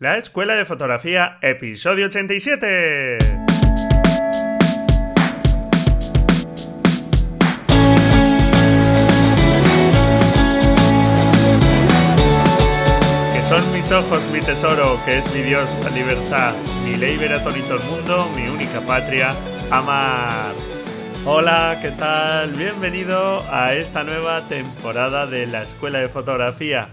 La Escuela de Fotografía, episodio 87. Que son mis ojos mi tesoro, que es mi Dios la libertad, mi ley verá todo el mundo, mi única patria, amar. Hola, ¿qué tal? Bienvenido a esta nueva temporada de la Escuela de Fotografía,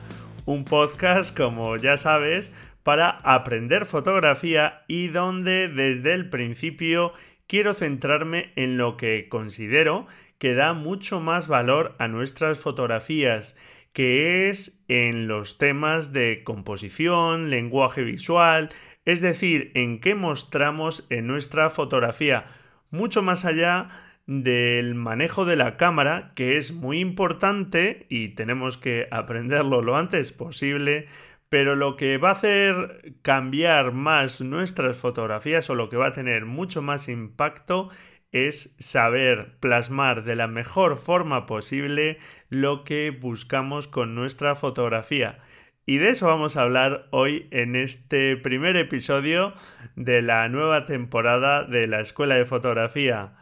un podcast, como ya sabes, para aprender fotografía y donde desde el principio quiero centrarme en lo que considero que da mucho más valor a nuestras fotografías, que es en los temas de composición, lenguaje visual, es decir, en qué mostramos en nuestra fotografía, mucho más allá del manejo de la cámara, que es muy importante y tenemos que aprenderlo lo antes posible, pero lo que va a hacer cambiar más nuestras fotografías o lo que va a tener mucho más impacto es saber plasmar de la mejor forma posible lo que buscamos con nuestra fotografía. Y de eso vamos a hablar hoy en este primer episodio de la nueva temporada de la Escuela de Fotografía.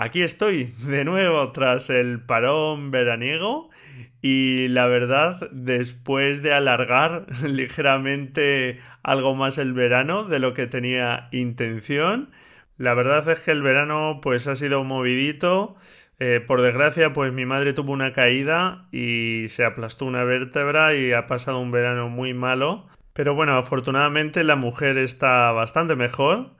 Aquí estoy de nuevo tras el parón veraniego y la verdad, después de alargar ligeramente algo más el verano de lo que tenía intención, la verdad es que el verano pues ha sido movidito. Eh, por desgracia, pues mi madre tuvo una caída y se aplastó una vértebra y ha pasado un verano muy malo. Pero bueno, afortunadamente la mujer está bastante mejor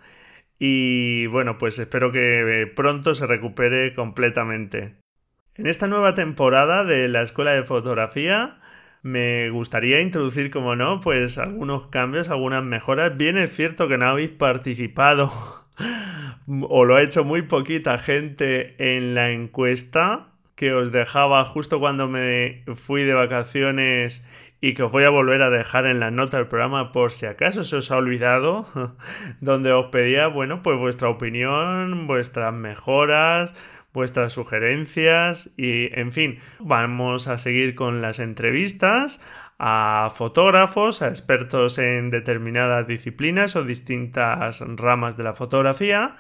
y bueno, pues espero que pronto se recupere completamente. En esta nueva temporada de la Escuela de Fotografía me gustaría introducir, como no, pues algunos cambios, algunas mejoras. Bien es cierto que no habéis participado o lo ha hecho muy poquita gente en la encuesta que os dejaba justo cuando me fui de vacaciones y que os voy a volver a dejar en la nota del programa por si acaso se os ha olvidado, donde os pedía, bueno, pues vuestra opinión, vuestras mejoras, vuestras sugerencias y, en fin, vamos a seguir con las entrevistas a fotógrafos, a expertos en determinadas disciplinas o distintas ramas de la fotografía.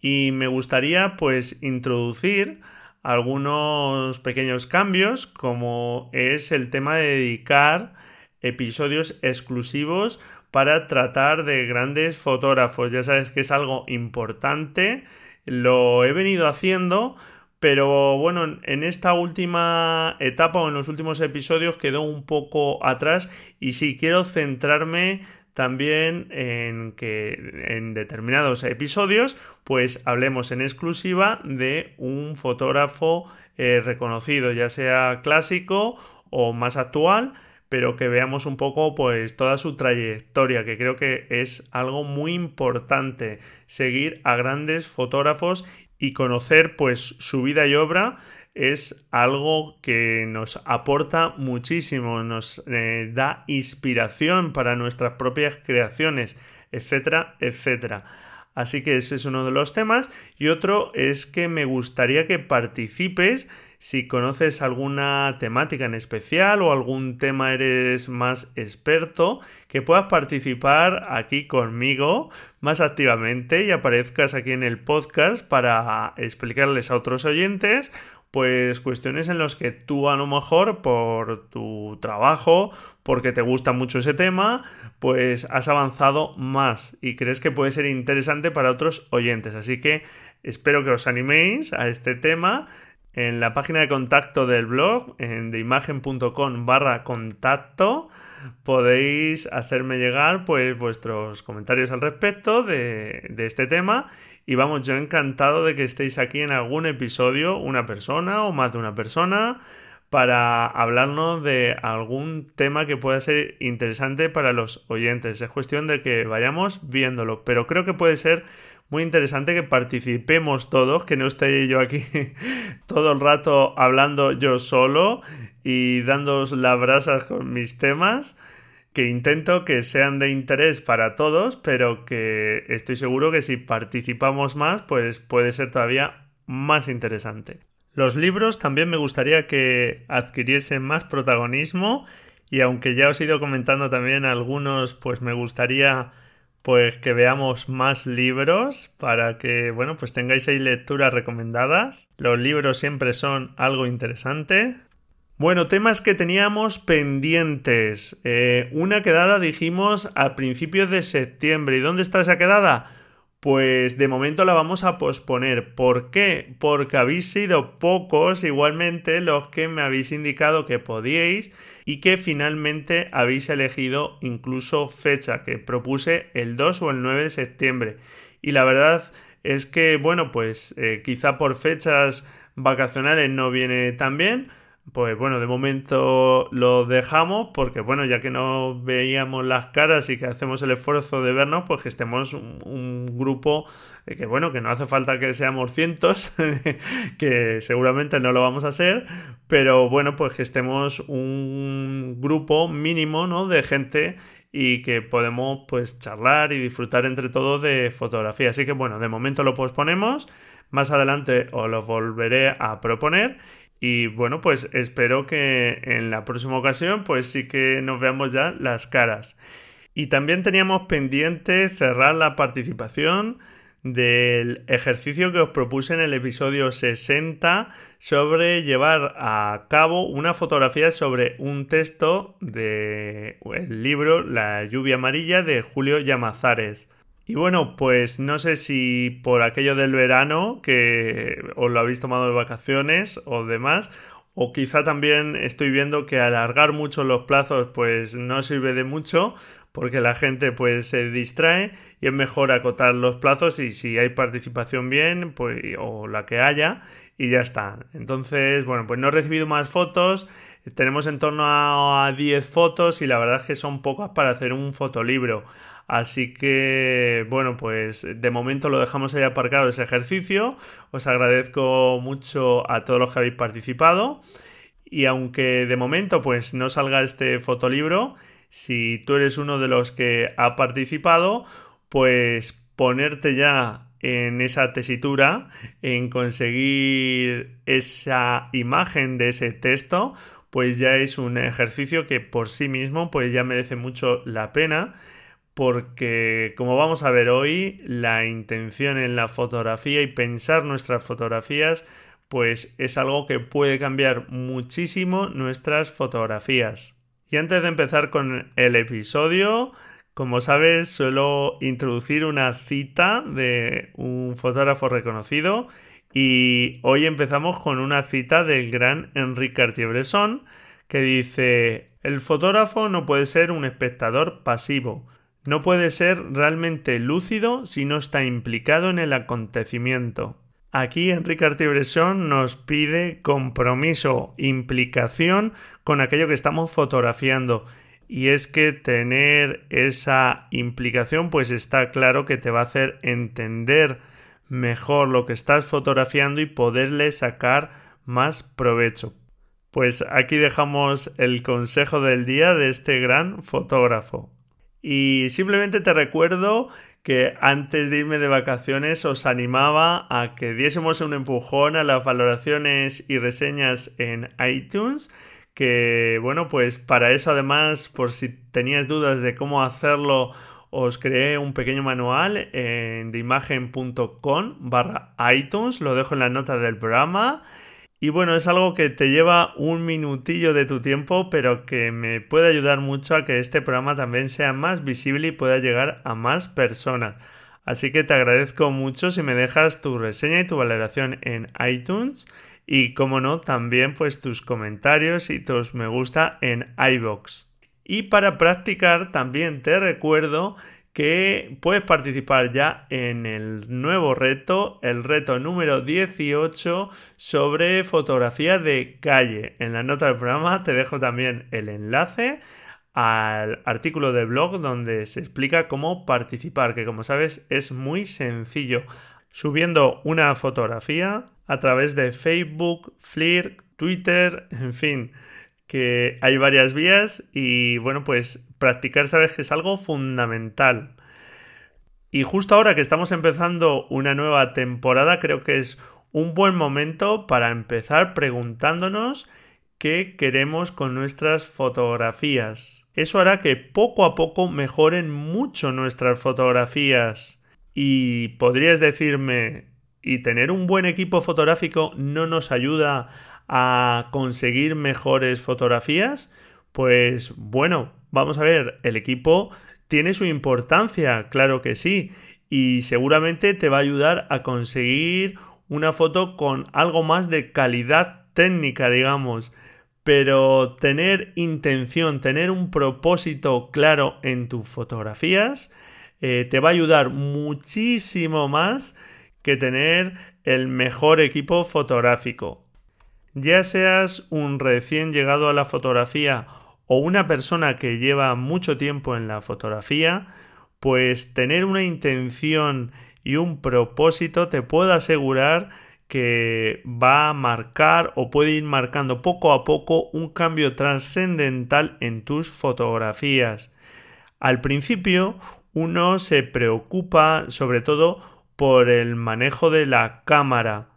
Y me gustaría pues introducir algunos pequeños cambios como es el tema de dedicar episodios exclusivos para tratar de grandes fotógrafos. Ya sabes que es algo importante lo he venido haciendo, pero bueno, en esta última etapa o en los últimos episodios quedó un poco atrás y sí quiero centrarme también en que en determinados episodios pues hablemos en exclusiva de un fotógrafo eh, reconocido, ya sea clásico o más actual, pero que veamos un poco pues toda su trayectoria, que creo que es algo muy importante seguir a grandes fotógrafos y conocer pues su vida y obra es algo que nos aporta muchísimo, nos eh, da inspiración para nuestras propias creaciones, etcétera, etcétera. Así que ese es uno de los temas. Y otro es que me gustaría que participes si conoces alguna temática en especial o algún tema eres más experto, que puedas participar aquí conmigo más activamente y aparezcas aquí en el podcast para explicarles a otros oyentes pues cuestiones en las que tú a lo mejor por tu trabajo, porque te gusta mucho ese tema, pues has avanzado más y crees que puede ser interesante para otros oyentes. Así que espero que os animéis a este tema en la página de contacto del blog, en deimagen.com barra contacto, podéis hacerme llegar pues vuestros comentarios al respecto de, de, este tema y vamos, yo encantado de que estéis aquí en algún episodio, una persona o más de una persona, para hablarnos de algún tema que pueda ser interesante para los oyentes. Es cuestión de que vayamos viéndolo, pero creo que puede ser muy interesante que participemos todos, que no esté yo aquí todo el rato hablando yo solo y dándoos las brasas con mis temas, que intento que sean de interés para todos, pero que estoy seguro que si participamos más, pues puede ser todavía más interesante. Los libros también me gustaría que adquiriesen más protagonismo y aunque ya os he ido comentando también algunos, pues me gustaría pues que veamos más libros para que, bueno, pues tengáis ahí lecturas recomendadas. Los libros siempre son algo interesante. Bueno, temas que teníamos pendientes. Eh, una quedada dijimos a principios de septiembre. ¿Y dónde está esa quedada? Pues de momento la vamos a posponer. ¿Por qué? Porque habéis sido pocos igualmente los que me habéis indicado que podíais y que finalmente habéis elegido incluso fecha, que propuse el 2 o el 9 de septiembre. Y la verdad es que, bueno, pues eh, quizá por fechas vacacionales no viene tan bien pues bueno, de momento lo dejamos porque bueno, ya que no veíamos las caras y que hacemos el esfuerzo de vernos, pues que estemos un, grupo que bueno, que no hace falta que seamos cientos, que seguramente no lo vamos a ser, pero bueno, pues que estemos un grupo mínimo, ¿no? De gente y que podemos pues charlar y disfrutar entre todos de fotografía. Así que bueno, de momento lo posponemos, más adelante os lo volveré a proponer y bueno, pues espero que en la próxima ocasión pues sí que nos veamos ya las caras. Y también teníamos pendiente cerrar la participación del ejercicio que os propuse en el episodio 60 sobre llevar a cabo una fotografía sobre un texto del libro La lluvia amarilla de Julio Llamazares. Y bueno, pues no sé si por aquello del verano, que os lo habéis tomado de vacaciones o demás, o quizá también estoy viendo que alargar mucho los plazos pues no sirve de mucho porque la gente pues se distrae y es mejor acotar los plazos y si hay participación bien pues o la que haya y ya está. Entonces, bueno, pues no he recibido más fotos, tenemos en torno a 10 fotos y la verdad es que son pocas para hacer un fotolibro. Así que, bueno, pues de momento lo dejamos ahí aparcado ese ejercicio. Os agradezco mucho a todos los que habéis participado. Y aunque de momento pues no salga este fotolibro, si tú eres uno de los que ha participado, pues ponerte ya en esa tesitura, en conseguir esa imagen de ese texto, pues ya es un ejercicio que por sí mismo pues ya merece mucho la pena porque como vamos a ver hoy, la intención en la fotografía y pensar nuestras fotografías pues es algo que puede cambiar muchísimo nuestras fotografías. Y antes de empezar con el episodio, como sabes, suelo introducir una cita de un fotógrafo reconocido y hoy empezamos con una cita del gran Enrique Cartier-Bresson que dice: "El fotógrafo no puede ser un espectador pasivo, no puede ser realmente lúcido si no está implicado en el acontecimiento. Aquí Enrique Artibresson nos pide compromiso, implicación con aquello que estamos fotografiando. Y es que tener esa implicación pues está claro que te va a hacer entender mejor lo que estás fotografiando y poderle sacar más provecho. Pues aquí dejamos el consejo del día de este gran fotógrafo. Y simplemente te recuerdo que antes de irme de vacaciones os animaba a que diésemos un empujón a las valoraciones y reseñas en iTunes que bueno pues para eso además por si tenías dudas de cómo hacerlo os creé un pequeño manual en deimagen.com barra iTunes lo dejo en la nota del programa y bueno, es algo que te lleva un minutillo de tu tiempo, pero que me puede ayudar mucho a que este programa también sea más visible y pueda llegar a más personas. Así que te agradezco mucho si me dejas tu reseña y tu valoración en iTunes y como no, también pues tus comentarios y tus me gusta en iBox. Y para practicar también te recuerdo que puedes participar ya en el nuevo reto, el reto número 18 sobre fotografía de calle. En la nota del programa te dejo también el enlace al artículo de blog donde se explica cómo participar, que como sabes es muy sencillo. Subiendo una fotografía a través de Facebook, Flickr, Twitter, en fin, que hay varias vías y bueno, pues practicar sabes que es algo fundamental. Y justo ahora que estamos empezando una nueva temporada, creo que es un buen momento para empezar preguntándonos que queremos con nuestras fotografías. Eso hará que poco a poco mejoren mucho nuestras fotografías. Y podrías decirme, ¿y tener un buen equipo fotográfico no nos ayuda a conseguir mejores fotografías? Pues bueno, vamos a ver, el equipo tiene su importancia, claro que sí, y seguramente te va a ayudar a conseguir una foto con algo más de calidad técnica, digamos. Pero tener intención, tener un propósito claro en tus fotografías, eh, te va a ayudar muchísimo más que tener el mejor equipo fotográfico. Ya seas un recién llegado a la fotografía o una persona que lleva mucho tiempo en la fotografía, pues tener una intención y un propósito te puedo asegurar que va a marcar o puede ir marcando poco a poco un cambio trascendental en tus fotografías. Al principio uno se preocupa sobre todo por el manejo de la cámara,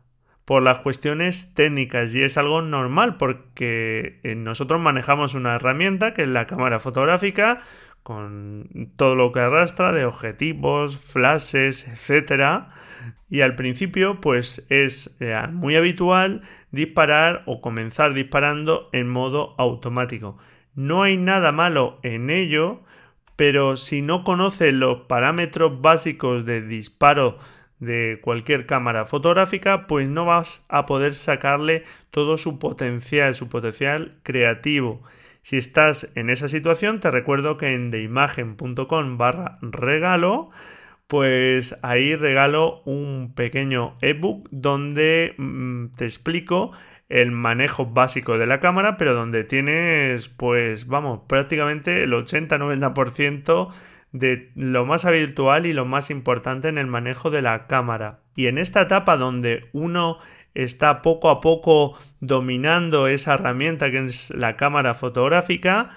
por las cuestiones técnicas y es algo normal porque eh, nosotros manejamos una herramienta que es la cámara fotográfica con todo lo que arrastra de objetivos, flashes, etcétera. Y al principio, pues es eh, muy habitual disparar o comenzar disparando en modo automático. No hay nada malo en ello, pero si no conoces los parámetros básicos de disparo de cualquier cámara fotográfica, pues no vas a poder sacarle todo su potencial, su potencial creativo. Si estás en esa situación, te recuerdo que en deimagen.com barra regalo, pues ahí regalo un pequeño ebook donde mm, te explico el manejo básico de la cámara, pero donde tienes, pues vamos, prácticamente el 80-90% de lo más habitual y lo más importante en el manejo de la cámara. Y en esta etapa donde uno está poco a poco dominando esa herramienta que es la cámara fotográfica,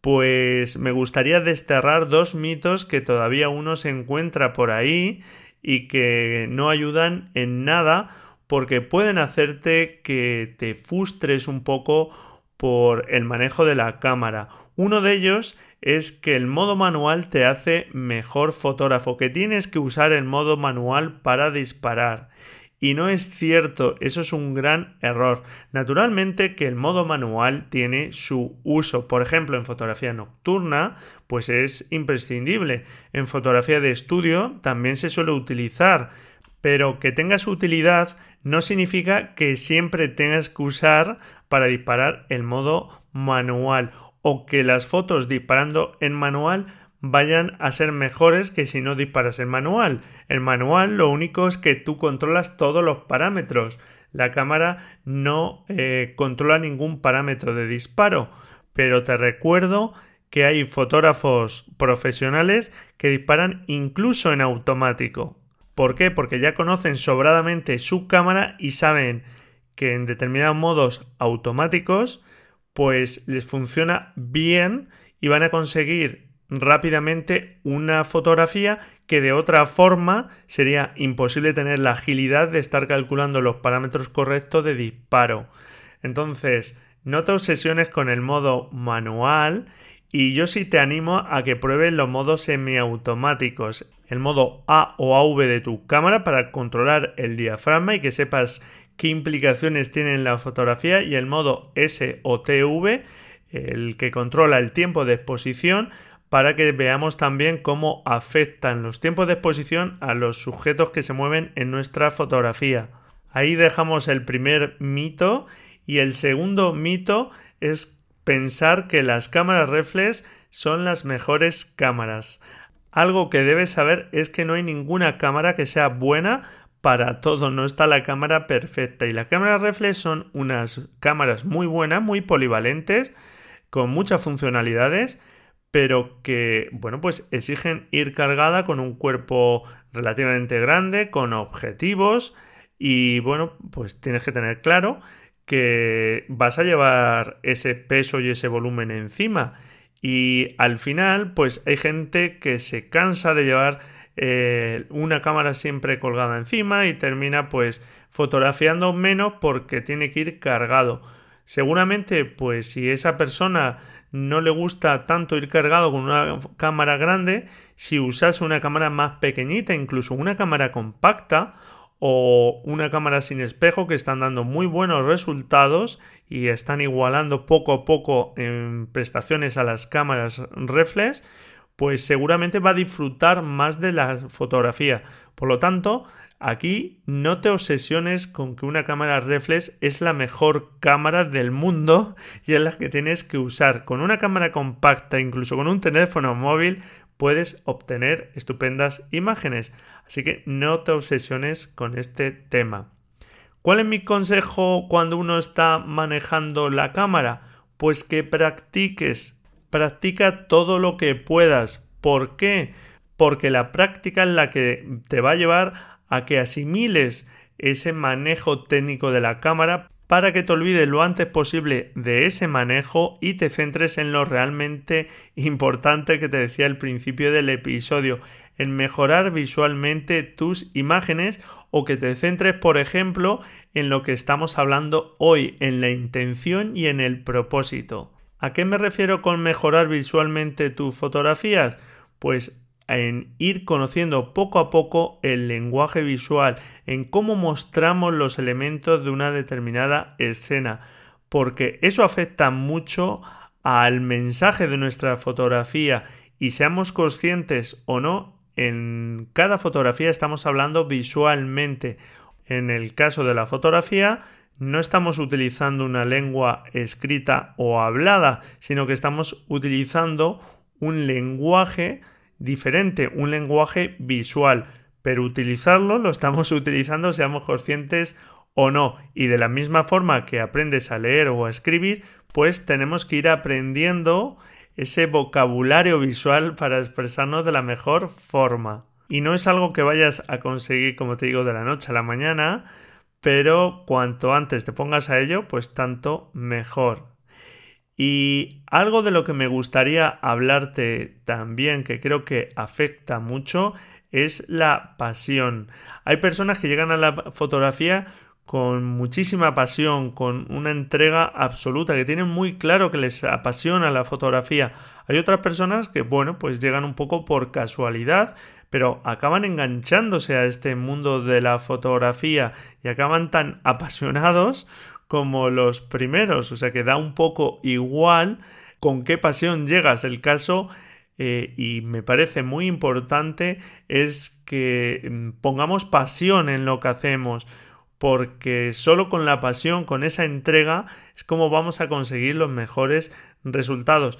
pues me gustaría desterrar dos mitos que todavía uno se encuentra por ahí y que no ayudan en nada porque pueden hacerte que te frustres un poco por el manejo de la cámara. Uno de ellos es que el modo manual te hace mejor fotógrafo, que tienes que usar el modo manual para disparar. Y no es cierto, eso es un gran error. Naturalmente que el modo manual tiene su uso. Por ejemplo, en fotografía nocturna, pues es imprescindible. En fotografía de estudio también se suele utilizar. Pero que tenga su utilidad no significa que siempre tengas que usar para disparar el modo manual o que las fotos disparando en manual vayan a ser mejores que si no disparas en manual. El manual lo único es que tú controlas todos los parámetros. La cámara no eh, controla ningún parámetro de disparo. Pero te recuerdo que hay fotógrafos profesionales que disparan incluso en automático. ¿Por qué? Porque ya conocen sobradamente su cámara y saben que en determinados modos automáticos pues les funciona bien y van a conseguir rápidamente una fotografía que de otra forma sería imposible tener la agilidad de estar calculando los parámetros correctos de disparo. Entonces, no te obsesiones con el modo manual y yo sí te animo a que pruebes los modos semiautomáticos, el modo A o AV de tu cámara para controlar el diafragma y que sepas qué implicaciones tiene en la fotografía y el modo S o TV, el que controla el tiempo de exposición para que veamos también cómo afectan los tiempos de exposición a los sujetos que se mueven en nuestra fotografía. Ahí dejamos el primer mito y el segundo mito es pensar que las cámaras reflex son las mejores cámaras. Algo que debes saber es que no hay ninguna cámara que sea buena para todo, no está la cámara perfecta. Y las cámaras reflex son unas cámaras muy buenas, muy polivalentes, con muchas funcionalidades pero que, bueno, pues exigen ir cargada con un cuerpo relativamente grande, con objetivos. Y, bueno, pues tienes que tener claro que vas a llevar ese peso y ese volumen encima. Y al final, pues hay gente que se cansa de llevar eh, una cámara siempre colgada encima y termina pues fotografiando menos porque tiene que ir cargado. Seguramente, pues si esa persona no le gusta tanto ir cargado con una cámara grande, si usas una cámara más pequeñita, incluso una cámara compacta o una cámara sin espejo que están dando muy buenos resultados y están igualando poco a poco en prestaciones a las cámaras reflex, pues seguramente va a disfrutar más de la fotografía. Por lo tanto, aquí no te obsesiones con que una cámara reflex es la mejor cámara del mundo y es la que tienes que usar. Con una cámara compacta, incluso con un teléfono móvil, puedes obtener estupendas imágenes. Así que no te obsesiones con este tema. ¿Cuál es mi consejo cuando uno está manejando la cámara? Pues que practiques Practica todo lo que puedas. ¿Por qué? Porque la práctica es la que te va a llevar a que asimiles ese manejo técnico de la cámara para que te olvides lo antes posible de ese manejo y te centres en lo realmente importante que te decía al principio del episodio, en mejorar visualmente tus imágenes o que te centres, por ejemplo, en lo que estamos hablando hoy, en la intención y en el propósito. ¿A qué me refiero con mejorar visualmente tus fotografías? Pues en ir conociendo poco a poco el lenguaje visual, en cómo mostramos los elementos de una determinada escena, porque eso afecta mucho al mensaje de nuestra fotografía y seamos conscientes o no, en cada fotografía estamos hablando visualmente. En el caso de la fotografía, no estamos utilizando una lengua escrita o hablada, sino que estamos utilizando un lenguaje diferente, un lenguaje visual. Pero utilizarlo lo estamos utilizando, seamos conscientes o no. Y de la misma forma que aprendes a leer o a escribir, pues tenemos que ir aprendiendo ese vocabulario visual para expresarnos de la mejor forma. Y no es algo que vayas a conseguir, como te digo, de la noche a la mañana, pero cuanto antes te pongas a ello, pues tanto mejor. Y algo de lo que me gustaría hablarte también, que creo que afecta mucho, es la pasión. Hay personas que llegan a la fotografía con muchísima pasión, con una entrega absoluta, que tienen muy claro que les apasiona la fotografía. Hay otras personas que, bueno, pues llegan un poco por casualidad pero acaban enganchándose a este mundo de la fotografía y acaban tan apasionados como los primeros, o sea que da un poco igual con qué pasión llegas. El caso, eh, y me parece muy importante, es que mm, pongamos pasión en lo que hacemos, porque solo con la pasión, con esa entrega, es como vamos a conseguir los mejores resultados.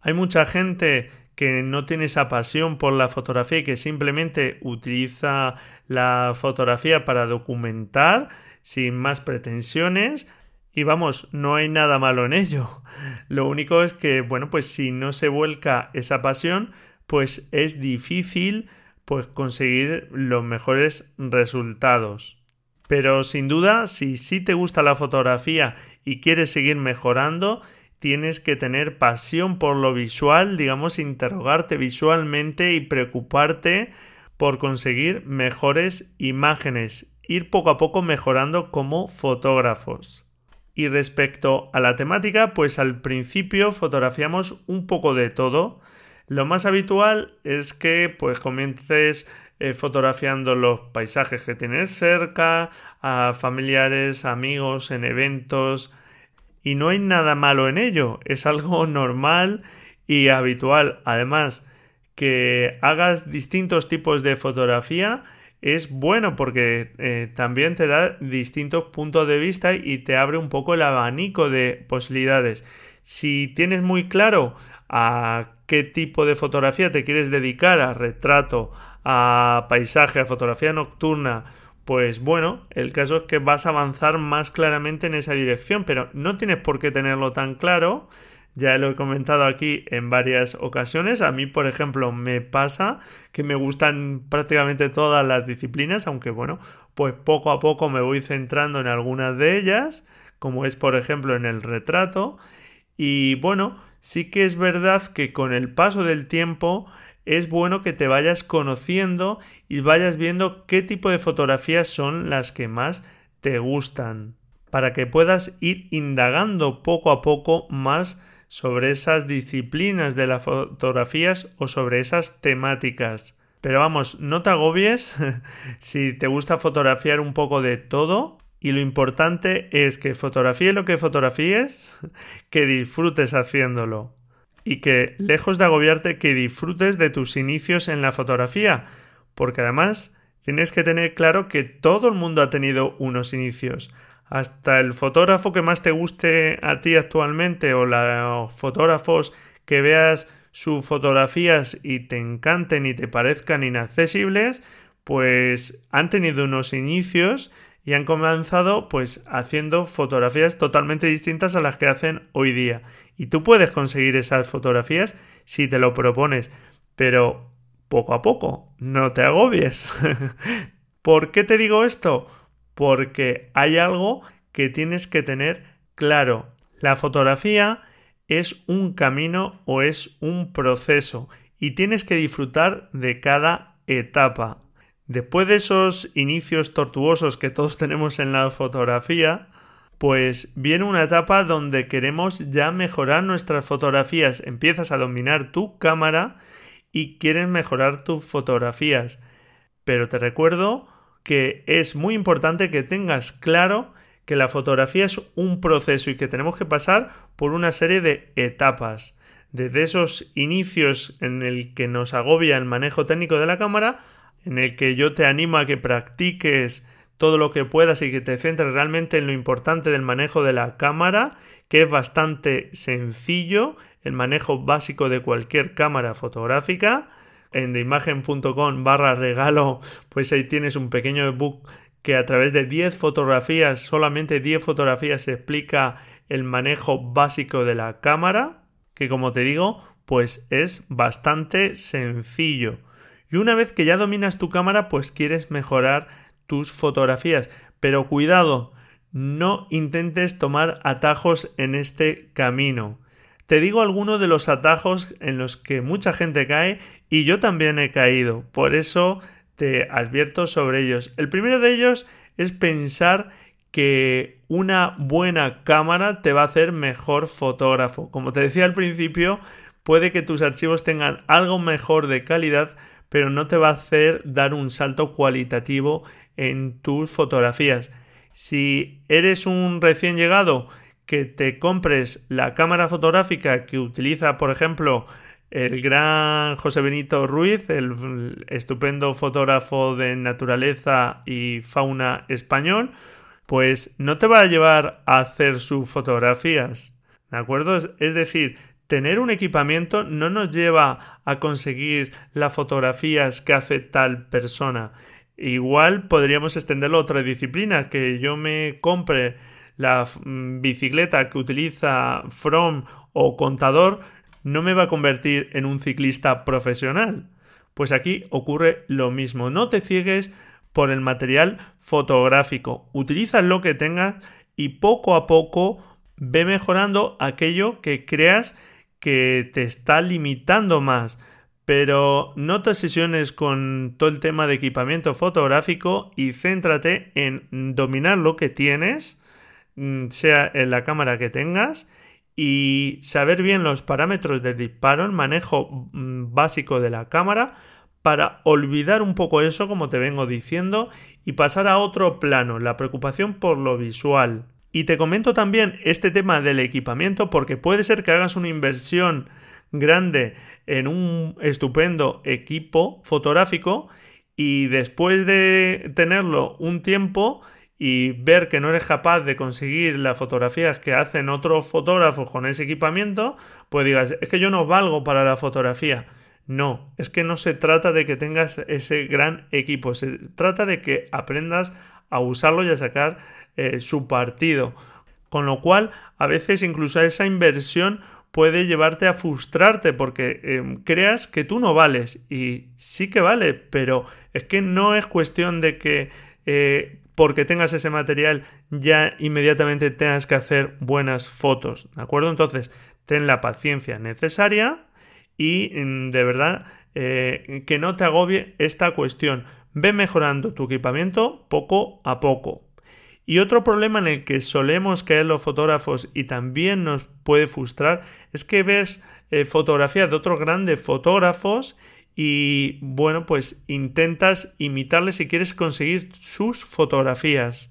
Hay mucha gente que no tiene esa pasión por la fotografía y que simplemente utiliza la fotografía para documentar sin más pretensiones. Y vamos, no hay nada malo en ello. Lo único es que, bueno, pues si no se vuelca esa pasión, pues es difícil pues conseguir los mejores resultados. Pero sin duda, si sí te gusta la fotografía y quieres seguir mejorando, tienes que tener pasión por lo visual, digamos, interrogarte visualmente y preocuparte por conseguir mejores imágenes, ir poco a poco mejorando como fotógrafos. Y respecto a la temática, pues al principio fotografiamos un poco de todo. Lo más habitual es que pues comiences eh, fotografiando los paisajes que tienes cerca, a familiares, amigos, en eventos, y no hay nada malo en ello, es algo normal y habitual. Además, que hagas distintos tipos de fotografía es bueno porque eh, también te da distintos puntos de vista y te abre un poco el abanico de posibilidades. Si tienes muy claro a qué tipo de fotografía te quieres dedicar, a retrato, a paisaje, a fotografía nocturna, pues bueno, el caso es que vas a avanzar más claramente en esa dirección, pero no tienes por qué tenerlo tan claro. Ya lo he comentado aquí en varias ocasiones. A mí, por ejemplo, me pasa que me gustan prácticamente todas las disciplinas, aunque bueno, pues poco a poco me voy centrando en algunas de ellas, como es por ejemplo en el retrato. Y bueno, sí que es verdad que con el paso del tiempo es bueno que te vayas conociendo y vayas viendo qué tipo de fotografías son las que más te gustan. para que puedas ir indagando poco a poco más sobre esas disciplinas de las fotografías o sobre esas temáticas. Pero vamos, no te agobies si te gusta fotografiar un poco de todo y lo importante es que fotografíes lo que fotografíes, que disfrutes haciéndolo y que lejos de agobiarte, que disfrutes de tus inicios en la fotografía, porque además tienes que tener claro que todo el mundo ha tenido unos inicios. Hasta el fotógrafo que más te guste a ti actualmente o los fotógrafos que veas sus fotografías y te encanten y te parezcan inaccesibles, pues han tenido unos inicios y han comenzado pues haciendo fotografías totalmente distintas a las que hacen hoy día. Y tú puedes conseguir esas fotografías si te lo propones, pero poco a poco, no te agobies. ¿Por qué te digo esto? Porque hay algo que tienes que tener claro. La fotografía es un camino o es un proceso y tienes que disfrutar de cada etapa. Después de esos inicios tortuosos que todos tenemos en la fotografía, pues viene una etapa donde queremos ya mejorar nuestras fotografías. Empiezas a dominar tu cámara y quieres mejorar tus fotografías. Pero te recuerdo que es muy importante que tengas claro que la fotografía es un proceso y que tenemos que pasar por una serie de etapas. Desde esos inicios en el que nos agobia el manejo técnico de la cámara en el que yo te animo a que practiques todo lo que puedas y que te centres realmente en lo importante del manejo de la cámara, que es bastante sencillo, el manejo básico de cualquier cámara fotográfica. En deimagen.com barra regalo, pues ahí tienes un pequeño ebook que a través de 10 fotografías, solamente 10 fotografías, se explica el manejo básico de la cámara, que como te digo, pues es bastante sencillo. Y una vez que ya dominas tu cámara, pues quieres mejorar tus fotografías. Pero cuidado, no intentes tomar atajos en este camino. Te digo algunos de los atajos en los que mucha gente cae y yo también he caído. Por eso te advierto sobre ellos. El primero de ellos es pensar que una buena cámara te va a hacer mejor fotógrafo. Como te decía al principio, puede que tus archivos tengan algo mejor de calidad, pero no te va a hacer dar un salto cualitativo en tus fotografías. Si eres un recién llegado, que te compres la cámara fotográfica que utiliza, por ejemplo, el gran José Benito Ruiz, el estupendo fotógrafo de naturaleza y fauna español, pues no te va a llevar a hacer sus fotografías. ¿De acuerdo? Es decir, tener un equipamiento no nos lleva a conseguir las fotografías que hace tal persona. Igual podríamos extenderlo a otra disciplina, que yo me compre la mm, bicicleta que utiliza From o Contador, no me va a convertir en un ciclista profesional. Pues aquí ocurre lo mismo. No te ciegues por el material fotográfico. Utiliza lo que tengas y poco a poco ve mejorando aquello que creas que te está limitando más. Pero no te con todo el tema de equipamiento fotográfico y céntrate en dominar lo que tienes, mm, sea en la cámara que tengas, y saber bien los parámetros de disparo, el manejo mm, básico de la cámara, para olvidar un poco eso, como te vengo diciendo, y pasar a otro plano, la preocupación por lo visual. Y te comento también este tema del equipamiento porque puede ser que hagas una inversión grande en un estupendo equipo fotográfico y después de tenerlo un tiempo y ver que no eres capaz de conseguir las fotografías que hacen otros fotógrafos con ese equipamiento, pues digas, es que yo no valgo para la fotografía. No, es que no se trata de que tengas ese gran equipo, se trata de que aprendas a usarlo y a sacar eh, su partido. Con lo cual, a veces incluso esa inversión puede llevarte a frustrarte porque em, creas que tú no vales. Y sí que vale, pero es que no es cuestión de que eh, porque tengas ese material ya inmediatamente tengas que hacer buenas fotos. ¿De acuerdo? Entonces, ten la paciencia necesaria y mm, de verdad eh, que no te agobie esta cuestión. Ve mejorando tu equipamiento poco a poco. Y otro problema en el que solemos caer los fotógrafos y también nos puede frustrar es que ves eh, fotografías de otros grandes fotógrafos y bueno, pues intentas imitarles si quieres conseguir sus fotografías.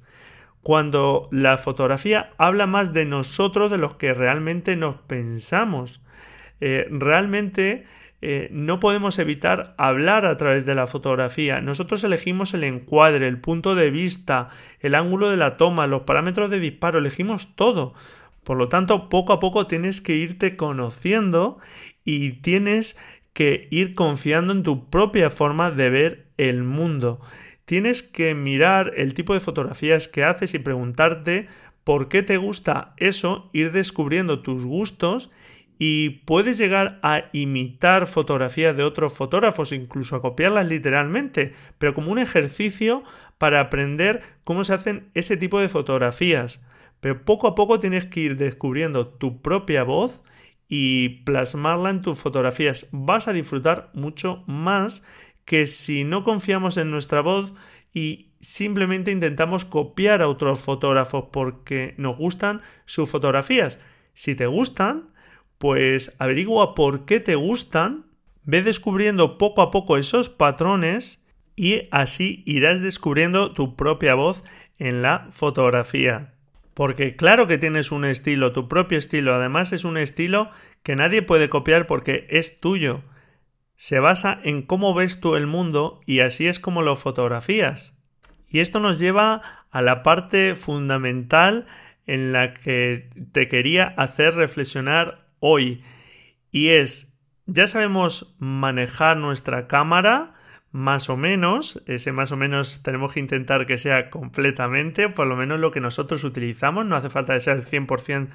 Cuando la fotografía habla más de nosotros de lo que realmente nos pensamos. Eh, realmente eh, no podemos evitar hablar a través de la fotografía. Nosotros elegimos el encuadre, el punto de vista, el ángulo de la toma, los parámetros de disparo, elegimos todo. Por lo tanto, poco a poco tienes que irte conociendo y tienes que ir confiando en tu propia forma de ver el mundo. Tienes que mirar el tipo de fotografías que haces y preguntarte por qué te gusta eso, ir descubriendo tus gustos y puedes llegar a imitar fotografías de otros fotógrafos, incluso a copiarlas literalmente, pero como un ejercicio para aprender cómo se hacen ese tipo de fotografías. Pero poco a poco tienes que ir descubriendo tu propia voz y plasmarla en tus fotografías. Vas a disfrutar mucho más que si no confiamos en nuestra voz y simplemente intentamos copiar a otros fotógrafos porque nos gustan sus fotografías. Si te gustan, pues averigua por qué te gustan, ve descubriendo poco a poco esos patrones y así irás descubriendo tu propia voz en la fotografía. Porque claro que tienes un estilo, tu propio estilo, además es un estilo que nadie puede copiar porque es tuyo. Se basa en cómo ves tú el mundo y así es como lo fotografías. Y esto nos lleva a la parte fundamental en la que te quería hacer reflexionar hoy. Y es, ya sabemos manejar nuestra cámara, más o menos, ese más o menos tenemos que intentar que sea completamente, por lo menos lo que nosotros utilizamos, no hace falta que sea el 100%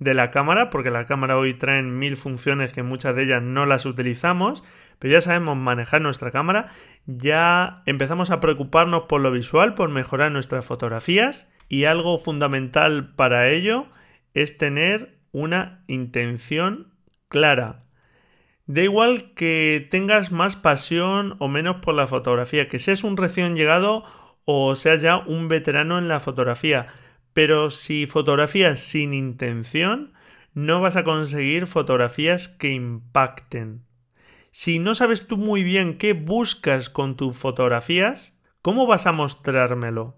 de la cámara, porque la cámara hoy trae mil funciones que muchas de ellas no las utilizamos, pero ya sabemos manejar nuestra cámara, ya empezamos a preocuparnos por lo visual, por mejorar nuestras fotografías. Y algo fundamental para ello es tener una intención clara. Da igual que tengas más pasión o menos por la fotografía, que seas un recién llegado o seas ya un veterano en la fotografía, pero si fotografías sin intención, no vas a conseguir fotografías que impacten. Si no sabes tú muy bien qué buscas con tus fotografías, ¿cómo vas a mostrármelo?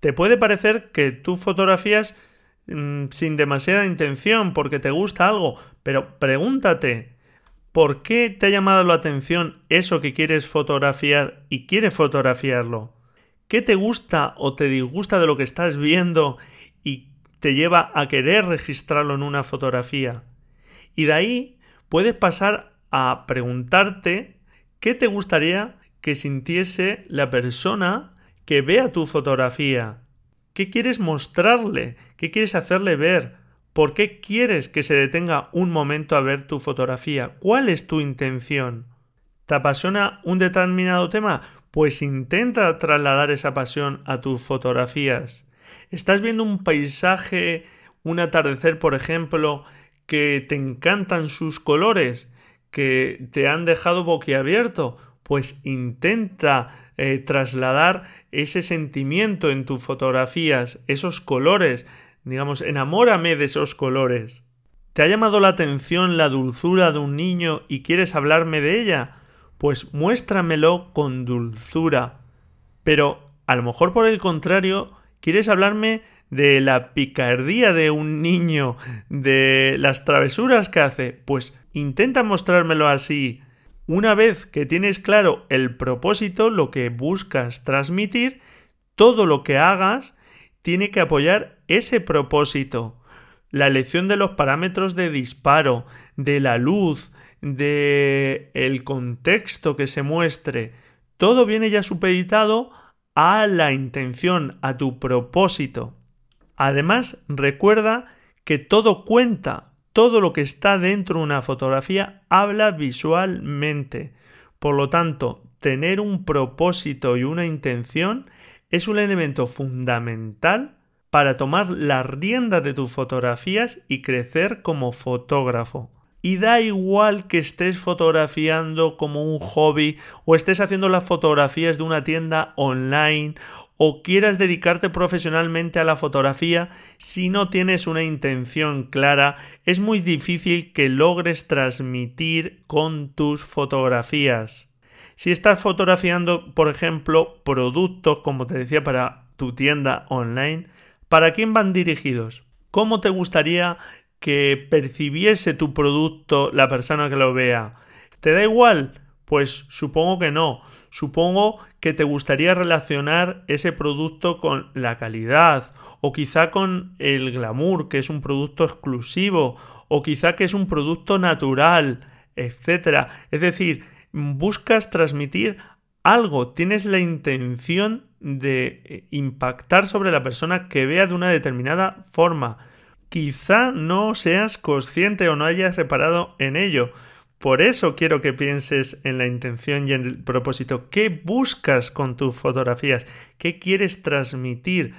Te puede parecer que tus fotografías Mm, sin demasiada intención porque te gusta algo, pero pregúntate, ¿por qué te ha llamado la atención eso que quieres fotografiar y quieres fotografiarlo? ¿Qué te gusta o te disgusta de lo que estás viendo y te lleva a querer registrarlo en una fotografía? Y de ahí puedes pasar a preguntarte qué te gustaría que sintiese la persona que vea tu fotografía ¿Qué quieres mostrarle? ¿Qué quieres hacerle ver? ¿Por qué quieres que se detenga un momento a ver tu fotografía? ¿Cuál es tu intención? ¿Te apasiona un determinado tema? Pues intenta trasladar esa pasión a tus fotografías. ¿Estás viendo un paisaje, un atardecer, por ejemplo, que te encantan sus colores, que te han dejado boquiabierto? Pues intenta eh, trasladar ese sentimiento en tus fotografías, esos colores, digamos, enamórame de esos colores. ¿Te ha llamado la atención la dulzura de un niño y quieres hablarme de ella? Pues muéstramelo con dulzura. Pero a lo mejor por el contrario, quieres hablarme de la picardía de un niño, de las travesuras que hace, pues intenta mostrármelo así, una vez que tienes claro el propósito, lo que buscas transmitir, todo lo que hagas tiene que apoyar ese propósito. La elección de los parámetros de disparo, de la luz, de el contexto que se muestre, todo viene ya supeditado a la intención, a tu propósito. Además, recuerda que todo cuenta, todo lo que está dentro de una fotografía habla visualmente. Por lo tanto, tener un propósito y una intención es un elemento fundamental para tomar la rienda de tus fotografías y crecer como fotógrafo. Y da igual que estés fotografiando como un hobby o estés haciendo las fotografías de una tienda online o quieras dedicarte profesionalmente a la fotografía, si no tienes una intención clara, es muy difícil que logres transmitir con tus fotografías. Si estás fotografiando, por ejemplo, productos, como te decía, para tu tienda online, ¿para quién van dirigidos? ¿Cómo te gustaría que percibiese tu producto la persona que lo vea? ¿Te da igual? Pues supongo que no. Supongo que te gustaría relacionar ese producto con la calidad o quizá con el glamour, que es un producto exclusivo, o quizá que es un producto natural, etc. Es decir, buscas transmitir algo, tienes la intención de eh, impactar sobre la persona que vea de una determinada forma. Quizá no seas consciente o no hayas reparado en ello, por eso quiero que pienses en la intención y en el propósito. ¿Qué buscas con tus fotografías? ¿Qué quieres transmitir?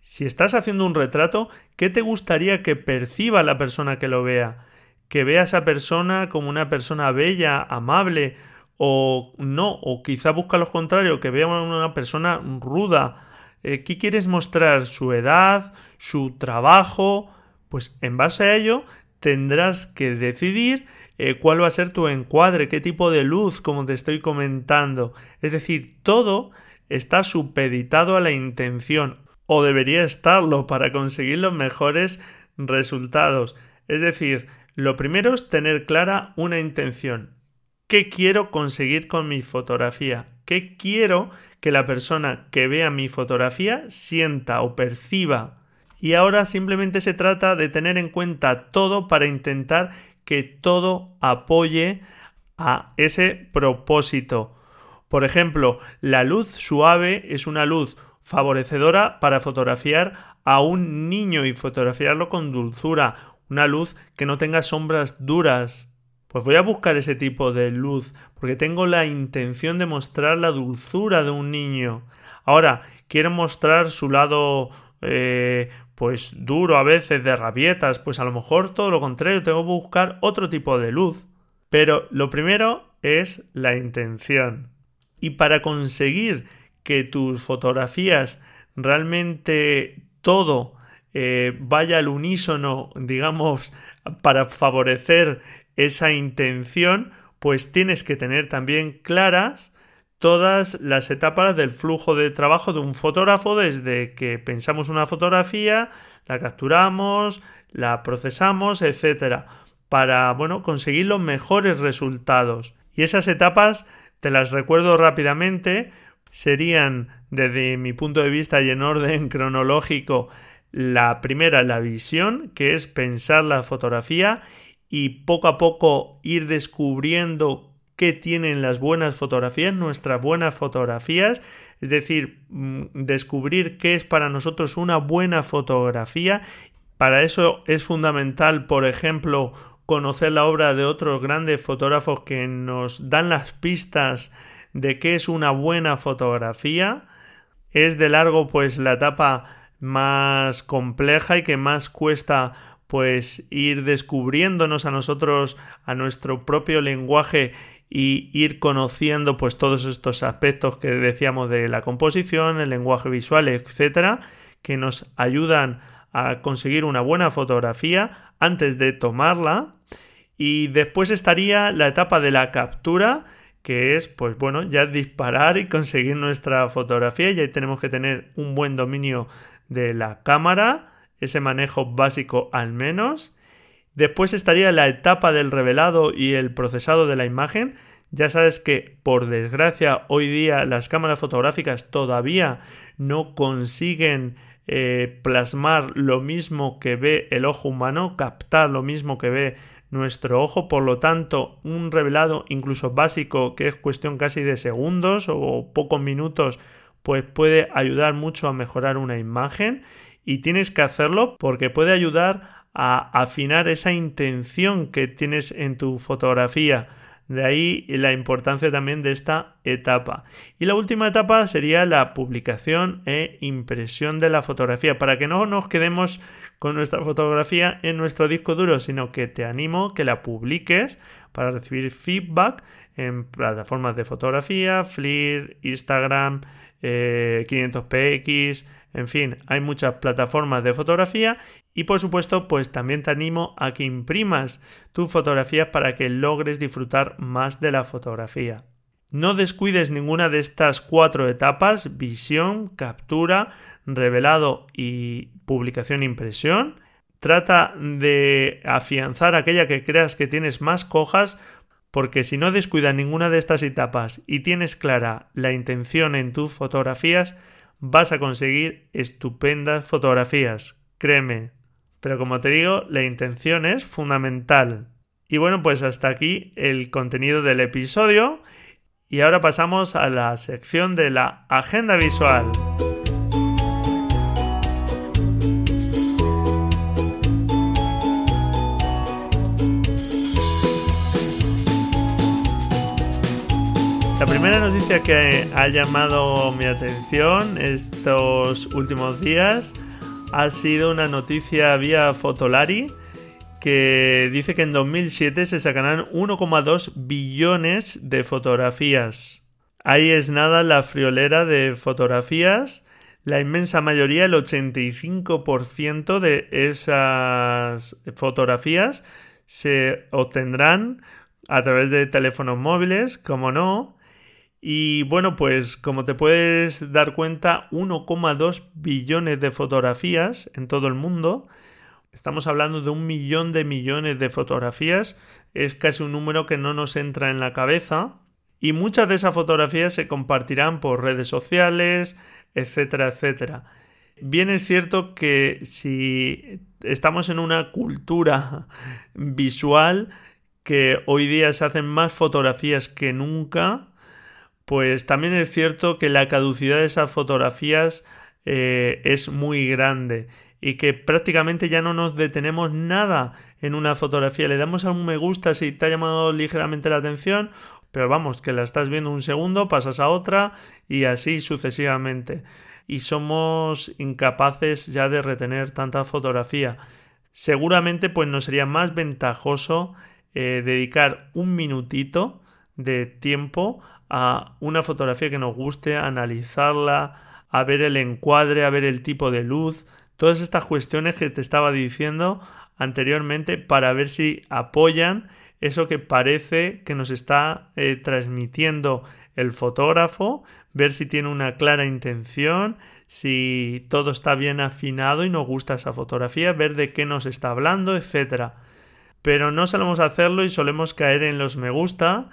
Si estás haciendo un retrato, ¿qué te gustaría que perciba la persona que lo vea? Que vea a esa persona como una persona bella, amable, o no, o quizá busca lo contrario, que vea una persona ruda. Eh, ¿Qué quieres mostrar? ¿Su edad? ¿Su trabajo? Pues en base a ello tendrás que decidir eh, cuál va a ser tu encuadre, qué tipo de luz, como te estoy comentando. Es decir, todo está supeditado a la intención, o debería estarlo para conseguir los mejores resultados. Es decir, lo primero es tener clara una intención. ¿Qué quiero conseguir con mi fotografía? ¿Qué quiero que la persona que vea mi fotografía sienta o perciba? Y ahora simplemente se trata de tener en cuenta todo para intentar que todo apoye a ese propósito. Por ejemplo, la luz suave es una luz favorecedora para fotografiar a un niño y fotografiarlo con dulzura, una luz que no tenga sombras duras. Pues voy a buscar ese tipo de luz porque tengo la intención de mostrar la dulzura de un niño. Ahora, quiero mostrar su lado eh, pues duro a veces de rabietas, pues a lo mejor todo lo contrario, tengo que buscar otro tipo de luz. Pero lo primero es la intención. Y para conseguir que tus fotografías realmente todo eh, vaya al unísono, digamos, para favorecer esa intención, pues tienes que tener también claras todas las etapas del flujo de trabajo de un fotógrafo desde que pensamos una fotografía, la capturamos, la procesamos, etcétera, para bueno, conseguir los mejores resultados. Y esas etapas te las recuerdo rápidamente, serían desde mi punto de vista y en orden cronológico la primera la visión, que es pensar la fotografía y poco a poco ir descubriendo qué tienen las buenas fotografías, nuestras buenas fotografías, es decir, mm, descubrir qué es para nosotros una buena fotografía. Para eso es fundamental, por ejemplo, conocer la obra de otros grandes fotógrafos que nos dan las pistas de qué es una buena fotografía. Es de largo pues la etapa más compleja y que más cuesta pues ir descubriéndonos a nosotros, a nuestro propio lenguaje y ir conociendo pues todos estos aspectos que decíamos de la composición, el lenguaje visual, etcétera, que nos ayudan a conseguir una buena fotografía antes de tomarla. Y después estaría la etapa de la captura que es pues bueno ya disparar y conseguir nuestra fotografía. Y ahí tenemos que tener un buen dominio de la cámara ese manejo básico al menos Después estaría la etapa del revelado y el procesado de la imagen. Ya sabes que, por desgracia, hoy día las cámaras fotográficas todavía no consiguen eh, plasmar lo mismo que ve el ojo humano, captar lo mismo que ve nuestro ojo, por lo tanto, un revelado incluso básico, que es cuestión casi de segundos o pocos minutos, pues puede ayudar mucho a mejorar una imagen y tienes que hacerlo porque puede ayudar a afinar esa intención que tienes en tu fotografía. De ahí la importancia también de esta etapa. Y la última etapa sería la publicación e impresión de la fotografía, para que no nos quedemos con nuestra fotografía en nuestro disco duro, sino que te animo que la publiques para recibir feedback en plataformas de fotografía, Flickr, Instagram, 500px, eh, en fin, hay muchas plataformas de fotografía y por supuesto, pues también te animo a que imprimas tus fotografías para que logres disfrutar más de la fotografía. No descuides ninguna de estas cuatro etapas, visión, captura, revelado y publicación impresión. Trata de afianzar aquella que creas que tienes más cojas porque si no descuidas ninguna de estas etapas y tienes clara la intención en tus fotografías, vas a conseguir estupendas fotografías, créeme. Pero como te digo, la intención es fundamental. Y bueno, pues hasta aquí el contenido del episodio y ahora pasamos a la sección de la agenda visual. Primera noticia que ha llamado mi atención estos últimos días ha sido una noticia vía Fotolari que dice que en 2007 se sacarán 1,2 billones de fotografías. Ahí es nada la friolera de fotografías. La inmensa mayoría, el 85% de esas fotografías se obtendrán a través de teléfonos móviles, como no, y bueno, pues como te puedes dar cuenta, 1,2 billones de fotografías en todo el mundo. Estamos hablando de un millón de millones de fotografías. Es casi un número que no nos entra en la cabeza. Y muchas de esas fotografías se compartirán por redes sociales, etcétera, etcétera. Bien es cierto que si estamos en una cultura visual que hoy día se hacen más fotografías que nunca, pues también es cierto que la caducidad de esas fotografías eh, es muy grande y que prácticamente ya no nos detenemos nada en una fotografía. Le damos a un me gusta si te ha llamado ligeramente la atención, pero vamos, que la estás viendo un segundo, pasas a otra y así sucesivamente. Y somos incapaces ya de retener tanta fotografía. Seguramente pues nos sería más ventajoso eh, dedicar un minutito de tiempo a una fotografía que nos guste, analizarla, a ver el encuadre, a ver el tipo de luz, todas estas cuestiones que te estaba diciendo anteriormente para ver si apoyan eso que parece que nos está eh, transmitiendo el fotógrafo, ver si tiene una clara intención, si todo está bien afinado y nos gusta esa fotografía, ver de qué nos está hablando, etc. Pero no solemos hacerlo y solemos caer en los me gusta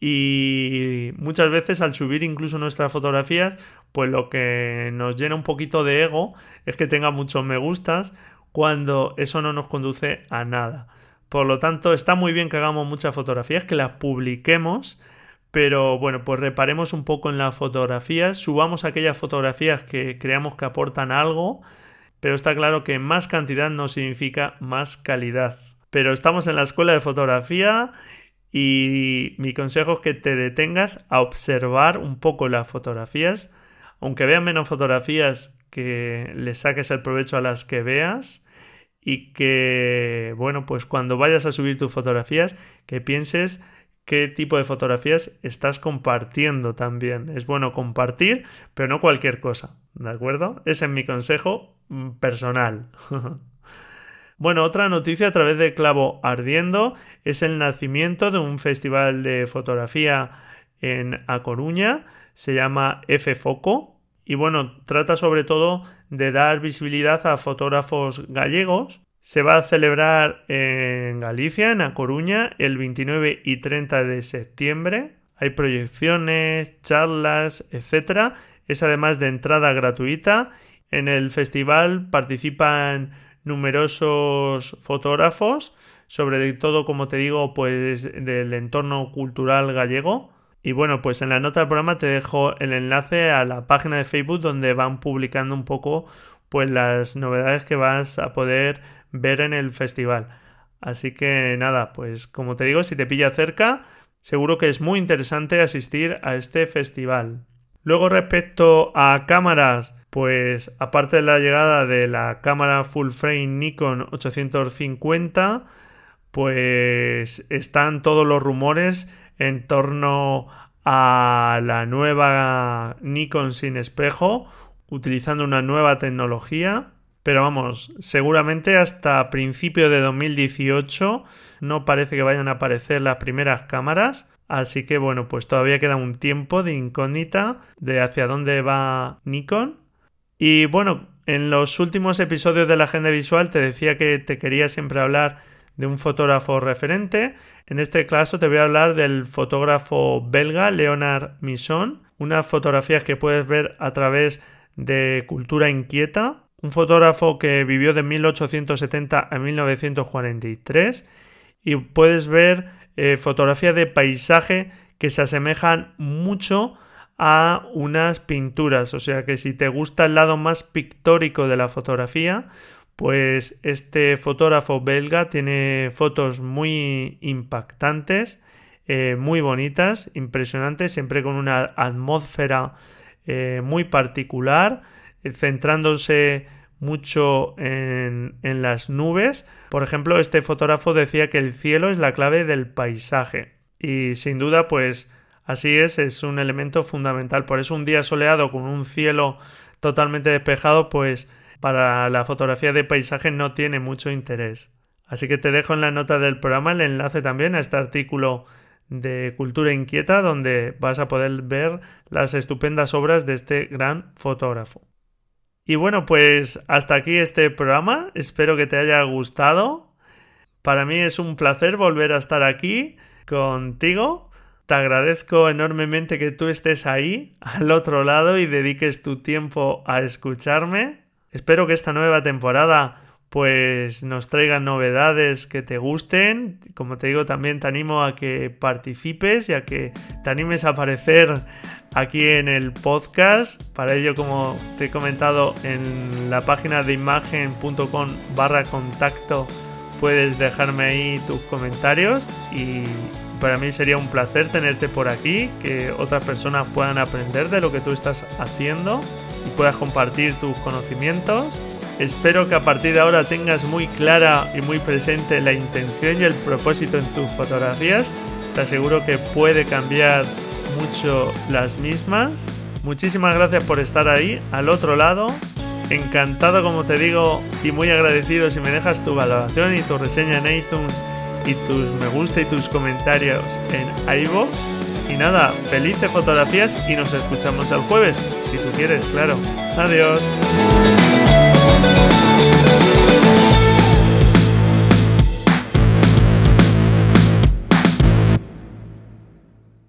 y muchas veces al subir incluso nuestras fotografías, pues lo que nos llena un poquito de ego es que tenga muchos me gustas cuando eso no nos conduce a nada. Por lo tanto, está muy bien que hagamos muchas fotografías, que las publiquemos, pero bueno, pues reparemos un poco en las fotografías, subamos aquellas fotografías que creamos que aportan algo, pero está claro que más cantidad no significa más calidad. Pero estamos en la escuela de fotografía y mi consejo es que te detengas a observar un poco las fotografías, aunque vean menos fotografías, que le saques el provecho a las que veas y que, bueno, pues cuando vayas a subir tus fotografías, que pienses qué tipo de fotografías estás compartiendo también. Es bueno compartir, pero no cualquier cosa, ¿de acuerdo? Ese es mi consejo mm, personal. Bueno, otra noticia a través de Clavo Ardiendo es el nacimiento de un festival de fotografía en A Coruña, se llama F Foco y bueno, trata sobre todo de dar visibilidad a fotógrafos gallegos. Se va a celebrar en Galicia, en A Coruña, el 29 y 30 de septiembre. Hay proyecciones, charlas, etc. Es además de entrada gratuita. En el festival participan numerosos fotógrafos, sobre todo, como te digo, pues del entorno cultural gallego. Y bueno, pues en la nota del programa te dejo el enlace a la página de Facebook donde van publicando un poco pues las novedades que vas a poder ver en el festival. Así que nada, pues como te digo, si te pilla cerca, seguro que es muy interesante asistir a este festival. Luego respecto a cámaras, pues aparte de la llegada de la cámara full frame Nikon 850, pues están todos los rumores en torno a la nueva Nikon sin espejo, utilizando una nueva tecnología. Pero vamos, seguramente hasta principio de 2018 no parece que vayan a aparecer las primeras cámaras. Así que bueno, pues todavía queda un tiempo de incógnita de hacia dónde va Nikon. Y bueno, en los últimos episodios de la agenda visual te decía que te quería siempre hablar de un fotógrafo referente. En este caso te voy a hablar del fotógrafo belga Leonard Misson, unas fotografías que puedes ver a través de Cultura Inquieta, un fotógrafo que vivió de 1870 a 1943 y puedes ver eh, fotografías de paisaje que se asemejan mucho a unas pinturas, o sea que si te gusta el lado más pictórico de la fotografía, pues este fotógrafo belga tiene fotos muy impactantes, eh, muy bonitas, impresionantes, siempre con una atmósfera eh, muy particular, eh, centrándose mucho en, en las nubes. Por ejemplo, este fotógrafo decía que el cielo es la clave del paisaje. Y sin duda, pues así es, es un elemento fundamental. Por eso un día soleado con un cielo totalmente despejado, pues para la fotografía de paisaje no tiene mucho interés. Así que te dejo en la nota del programa el enlace también a este artículo de Cultura Inquieta donde vas a poder ver las estupendas obras de este gran fotógrafo. Y bueno, pues hasta aquí este programa. Espero que te haya gustado. Para mí es un placer volver a estar aquí contigo. Te agradezco enormemente que tú estés ahí, al otro lado, y dediques tu tiempo a escucharme. Espero que esta nueva temporada pues nos traiga novedades que te gusten. Como te digo, también te animo a que participes y a que te animes a aparecer aquí en el podcast. Para ello, como te he comentado, en la página de imagen.com barra contacto puedes dejarme ahí tus comentarios y para mí sería un placer tenerte por aquí, que otras personas puedan aprender de lo que tú estás haciendo y puedas compartir tus conocimientos. Espero que a partir de ahora tengas muy clara y muy presente la intención y el propósito en tus fotografías. Te aseguro que puede cambiar mucho las mismas. Muchísimas gracias por estar ahí, al otro lado. Encantado, como te digo, y muy agradecido si me dejas tu valoración y tu reseña en iTunes y tus me gusta y tus comentarios en iVoox. Y nada, felices fotografías y nos escuchamos el jueves, si tú quieres, claro. Adiós.